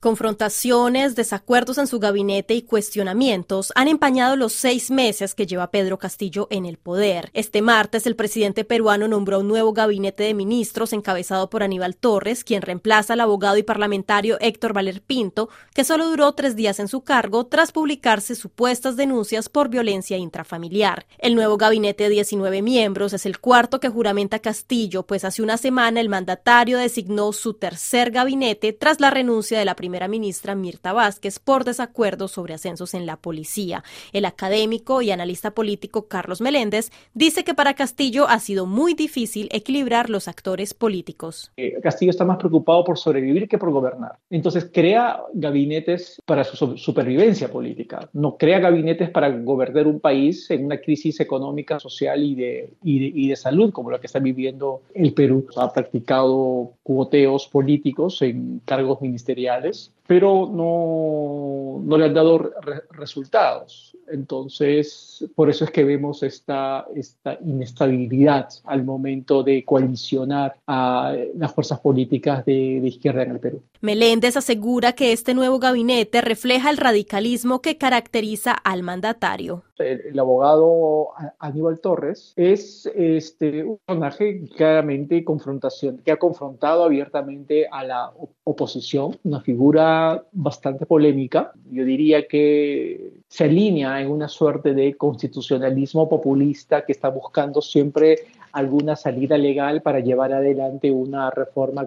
Confrontaciones, desacuerdos en su gabinete y cuestionamientos han empañado los seis meses que lleva Pedro Castillo en el poder. Este martes, el presidente peruano nombró un nuevo gabinete de ministros encabezado por Aníbal Torres, quien reemplaza al abogado y parlamentario Héctor Valer Pinto, que solo duró tres días en su cargo tras publicarse supuestas denuncias por violencia intrafamiliar. El nuevo gabinete de 19 miembros es el cuarto que juramenta Castillo, pues hace una semana el mandatario designó su tercer gabinete tras la renuncia de la primera primera ministra Mirta Vázquez por desacuerdo sobre ascensos en la policía. El académico y analista político Carlos Meléndez dice que para Castillo ha sido muy difícil equilibrar los actores políticos. Eh, Castillo está más preocupado por sobrevivir que por gobernar. Entonces crea gabinetes para su supervivencia política, no crea gabinetes para gobernar un país en una crisis económica, social y de, y de, y de salud como la que está viviendo el Perú. Ha practicado cuoteos políticos en cargos ministeriales pero no, no le han dado resultados. Entonces, por eso es que vemos esta, esta inestabilidad al momento de coalicionar a las fuerzas políticas de, de izquierda en el Perú. Meléndez asegura que este nuevo gabinete refleja el radicalismo que caracteriza al mandatario. El, abogado Aníbal Torres es este, un personaje claramente confrontación, que ha confrontado abiertamente a la oposición, una figura bastante polémica. Yo diría que se alinea en una suerte de constitucionalismo populista que está buscando siempre alguna salida legal para llevar adelante una reforma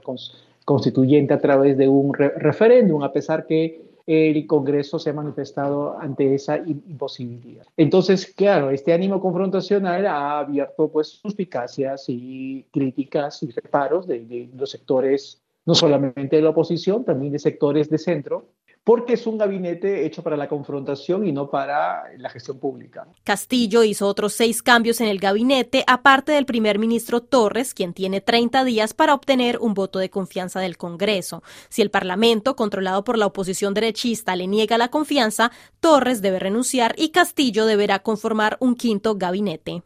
constituyente a través de un referéndum, a pesar que el Congreso se ha manifestado ante esa imposibilidad. Entonces, claro, este ánimo confrontacional ha abierto pues suspicacias y críticas y reparos de, de los sectores, no solamente de la oposición, también de sectores de centro, porque es un gabinete hecho para la confrontación y no para la gestión pública. Castillo hizo otros seis cambios en el gabinete, aparte del primer ministro Torres, quien tiene 30 días para obtener un voto de confianza del Congreso. Si el Parlamento, controlado por la oposición derechista, le niega la confianza, Torres debe renunciar y Castillo deberá conformar un quinto gabinete.